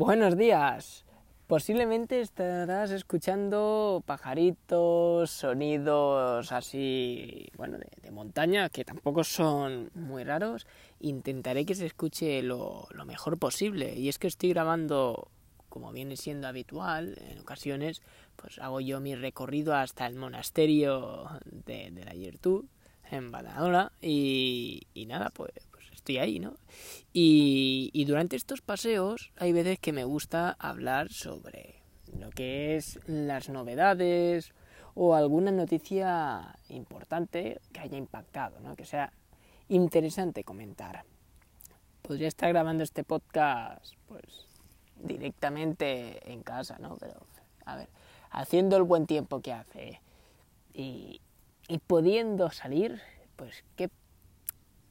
Buenos días. Posiblemente estarás escuchando pajaritos, sonidos así, bueno, de, montaña, que tampoco son muy raros. Intentaré que se escuche lo, mejor posible. Y es que estoy grabando, como viene siendo habitual, en ocasiones, pues hago yo mi recorrido hasta el monasterio de, la Yertú, en Badalona, y, y nada, pues estoy ahí, ¿no? Y, durante estos paseos hay veces que me gusta hablar sobre lo que es las novedades o alguna noticia importante que haya impactado, ¿no? Que sea interesante comentar. Podría estar grabando este podcast, pues, directamente en casa, ¿no? Pero, a ver, haciendo el buen tiempo que hace y, y pudiendo salir, pues, ¿qué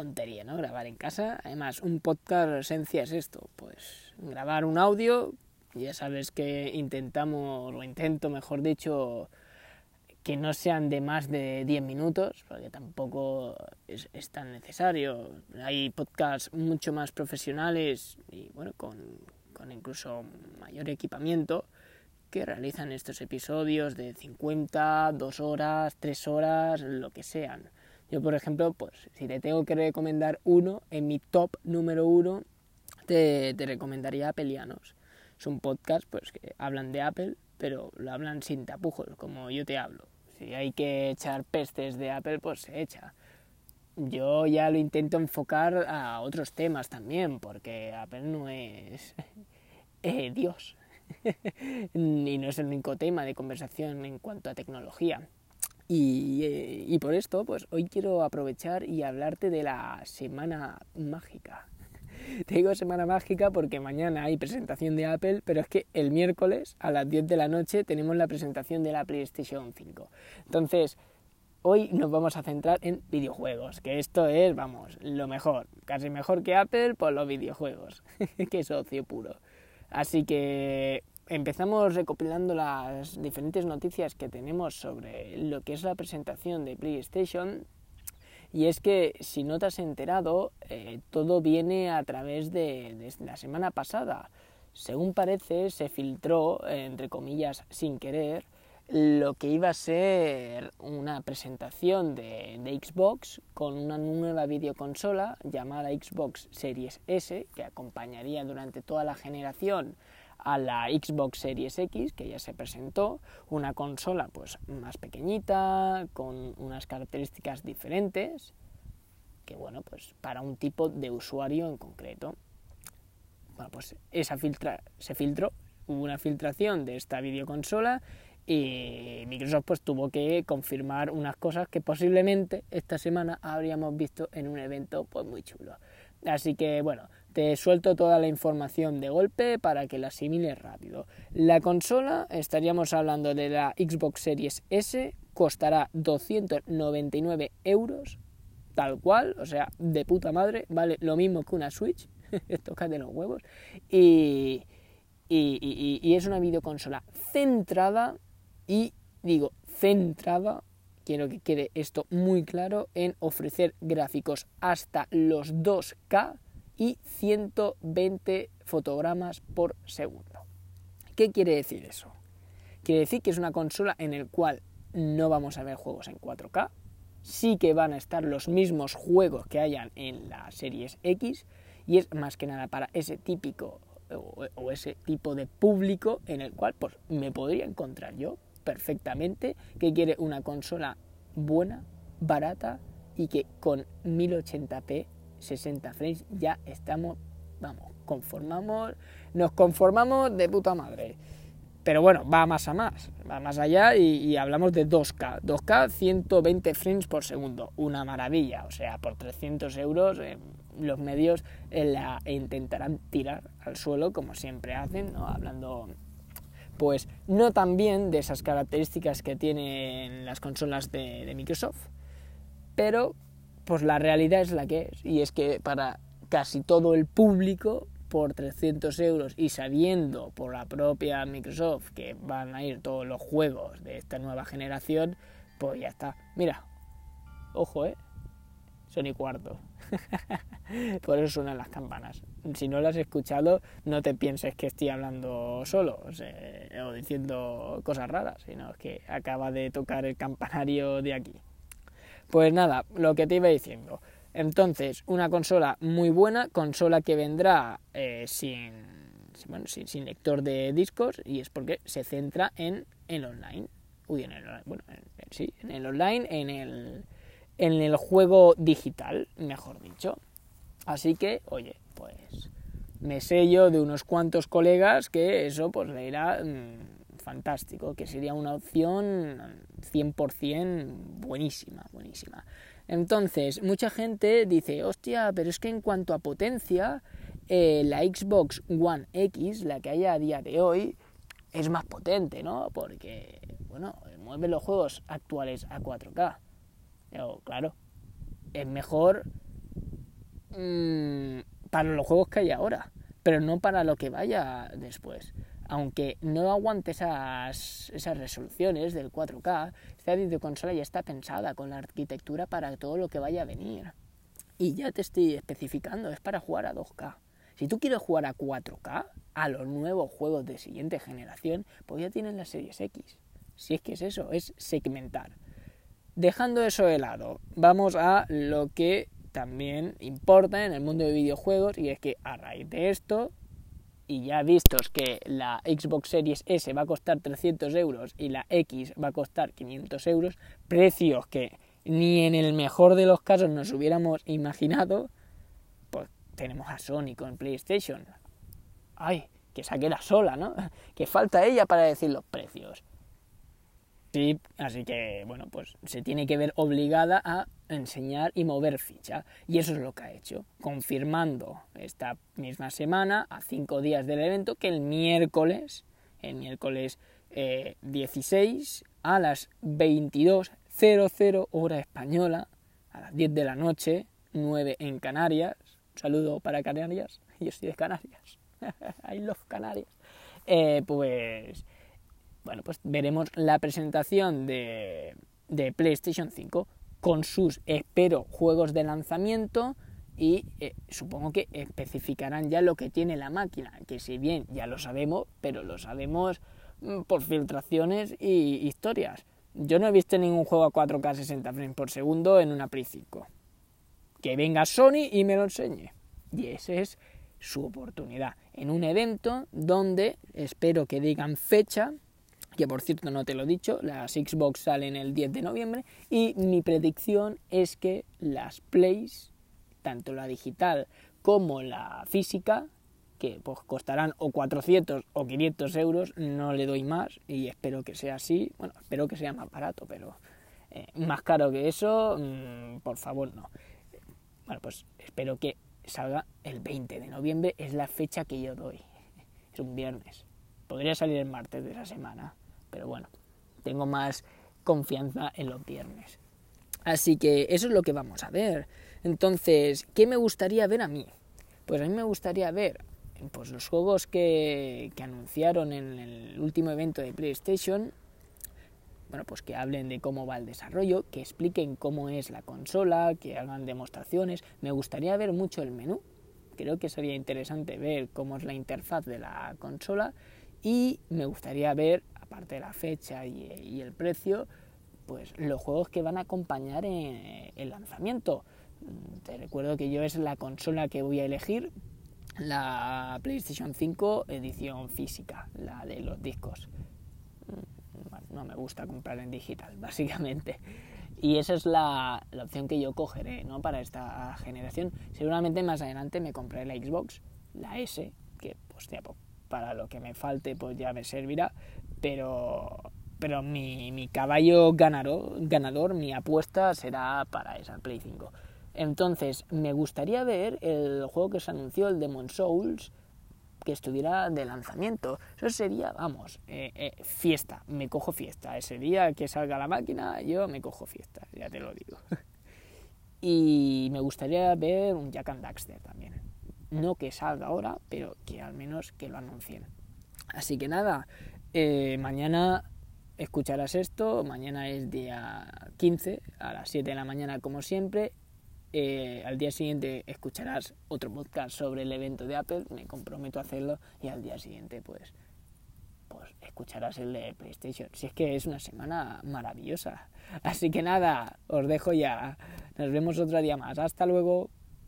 tontería, ¿no? Grabar en casa. Además, un podcast, esencia es esto, pues grabar un audio, ya sabes que intentamos, o intento, mejor dicho, que no sean de más de 10 minutos, porque tampoco es, tan necesario. Hay podcasts mucho más profesionales y, bueno, con, con incluso mayor equipamiento que realizan estos episodios de 50, 2 horas, 3 horas, lo que sean. Yo, por ejemplo, pues si te tengo que recomendar uno, en mi top número uno, te, te recomendaría Apelianos. Es un podcast pues, que hablan de Apple, pero lo hablan sin tapujos, como yo te hablo. Si hay que echar pestes de Apple, pues se echa. Yo ya lo intento enfocar a otros temas también, porque Apple no es eh, Dios. y no es el único tema de conversación en cuanto a tecnología. Eh, y, por esto, pues hoy quiero aprovechar y hablarte de la Semana Mágica. Te digo Semana Mágica porque mañana hay presentación de Apple, pero es que el miércoles a las 10 de la noche tenemos la presentación de la PlayStation 5. Entonces, hoy nos vamos a centrar en videojuegos, que esto es, vamos, lo mejor. Casi mejor que Apple por los videojuegos. Qué socio puro. Así que empezamos recopilando las diferentes noticias que tenemos sobre lo que es la presentación de PlayStation. Y es que, si no te has enterado, eh, todo viene a través de, la semana pasada. Según parece, se filtró, entre comillas, sin querer, lo que iba a ser una presentación de, de, Xbox con una nueva videoconsola llamada Xbox Series S, que acompañaría durante toda la generación a la Xbox Series X, que ya se presentó, una consola pues más pequeñita, con unas características diferentes, que bueno, pues para un tipo de usuario en concreto. Bueno, pues esa filtra se filtró, hubo una filtración de esta videoconsola y Microsoft pues tuvo que confirmar unas cosas que posiblemente esta semana habríamos visto en un evento pues muy chulo. Así que bueno, te suelto toda la información de golpe para que la asimiles rápido. La consola, estaríamos hablando de la Xbox Series S, costará 299 euros, tal cual, o sea, de puta madre, vale lo mismo que una Switch, de los huevos, y, y, y es una videoconsola centrada, y digo, centrada quiero que quede esto muy claro, en ofrecer gráficos hasta los 2K y 120 fotogramas por segundo. ¿Qué quiere decir eso? Quiere decir que es una consola en la cual no vamos a ver juegos en 4K, sí que van a estar los mismos juegos que hayan en la Series X y es más que nada para ese típico o, ese tipo de público en el cual pues, me podría encontrar yo perfectamente que quiere una consola buena, barata y que con 1080p 60 frames, ya estamos, vamos, conformamos, nos conformamos de puta madre. Pero bueno, va más a más, va más allá y, hablamos de 2K. 2K, 120 frames por segundo, una maravilla. O sea, por 300 euros eh, los medios eh, la intentarán tirar al suelo como siempre hacen, hablando pues no tan bien de esas características que tienen las consolas de, Microsoft, pero pues la realidad es la que es. Y es que para casi todo el público, por 300 euros y sabiendo por la propia Microsoft que van a ir todos los juegos de esta nueva generación, pues ya está. Mira, ojo, ¿eh? Son y cuarto. Por eso suenan las campanas. Si no las has escuchado, no te pienses que estoy hablando solo o, diciendo cosas raras, sino que acaba de tocar el campanario de aquí. Pues nada, lo que te iba diciendo. Entonces, una consola muy buena, consola que vendrá eh, sin, bueno, sin, lector de discos y es porque se centra en el online. Uy, en el, bueno, sí, en el online, en el, en el juego digital, mejor dicho. Así que, oye, pues me sello de unos cuantos colegas que eso pues le irá mm, fantástico, que sería una opción 100% buenísima, buenísima. Entonces, mucha gente dice, hostia, pero es que en cuanto a potencia, eh, la Xbox One X, la que hay a día de hoy, es más potente, ¿no? Porque, bueno, mueve los juegos actuales a 4K. Pero, claro, es mejor mmm, para los juegos que hay ahora, pero no para lo que vaya después. Aunque no aguante esas, esas resoluciones del 4K, esta videoconsola ya está pensada con la arquitectura para todo lo que vaya a venir. Y ya te estoy especificando, es para jugar a 2K. Si tú quieres jugar a 4K, a los nuevos juegos de siguiente generación, pues ya tienen las series X. Si es que es eso, es segmentar. Dejando eso de lado, vamos a lo que también importa en el mundo de videojuegos y es que a raíz de esto y ya vistos que la Xbox Series S va a costar 300 euros y la X va a costar 500 euros, precios que ni en el mejor de los casos nos hubiéramos imaginado, pues tenemos a Sony con PlayStation. Ay, que saque la sola, ¿no? Que falta ella para decir los precios. Sí, así que, bueno, pues se tiene que ver obligada a enseñar y mover ficha. Y eso es lo que ha hecho, confirmando esta misma semana, a cinco días del evento, que el miércoles, el miércoles 16, eh, a las 22.00 hora española, a las 10 de la noche, 9 en Canarias, saludo para Canarias, yo estoy de Canarias, I love Canarias, eh, pues bueno, pues veremos la presentación de, PlayStation 5 con sus, espero, juegos de lanzamiento y eh, supongo que especificarán ya lo que tiene la máquina, que si bien ya lo sabemos, pero lo sabemos mm, por filtraciones y historias. Yo no he visto ningún juego a 4K 60 frames por segundo en una Play 5. Que venga Sony y me lo enseñe. Y esa es su oportunidad. En un evento donde espero que digan fecha que por cierto no te lo he dicho, las Xbox salen el 10 de noviembre y mi predicción es que las Plays, tanto la digital como la física, que pues costarán o 400 o 500 euros, no le doy más y espero que sea así, bueno, espero que sea más barato, pero eh, más caro que eso, mm, por favor no. Bueno, pues espero que salga el 20 de noviembre, es la fecha que yo doy, es un viernes. Podría salir el martes de esa semana, pero bueno, tengo más confianza en los viernes. Así que eso es lo que vamos a ver. Entonces, ¿qué me gustaría ver a mí? Pues a mí me gustaría ver pues, los juegos que, que anunciaron en el último evento de PlayStation, bueno, pues que hablen de cómo va el desarrollo, que expliquen cómo es la consola, que hagan demostraciones. Me gustaría ver mucho el menú. Creo que sería interesante ver cómo es la interfaz de la consola y me gustaría ver aparte de la fecha y, el precio, pues los juegos que van a acompañar en el lanzamiento. Mm, te recuerdo que yo es la consola que voy a elegir, la PlayStation 5 edición física, la de los discos. Mm, no me gusta comprar en digital, básicamente. Y esa es la, opción que yo cogeré ¿no? para esta generación. Seguramente más adelante me compraré la Xbox, la S, que pues, para lo que me falte pues ya me servirá, pero, pero mi, mi caballo ganador, ganador, mi apuesta será para esa Play 5. Entonces, me gustaría ver el juego que se anunció, el Demon Souls, que estuviera de lanzamiento. Eso sería, vamos, eh, eh, fiesta, me cojo fiesta. Ese día que salga la máquina, yo me cojo fiesta, ya te lo digo. y me gustaría ver un Jack and Daxter también. No que salga ahora, pero que al menos que lo anuncien. Así que nada, eh, mañana escucharás esto, mañana es día 15 a las 7 de la mañana como siempre eh, al día siguiente escucharás otro podcast sobre el evento de Apple, me comprometo a hacerlo, y al día siguiente pues, pues escucharás el de PlayStation. Si es que es una semana maravillosa. Así que nada, os dejo ya. Nos vemos otro día más. Hasta luego.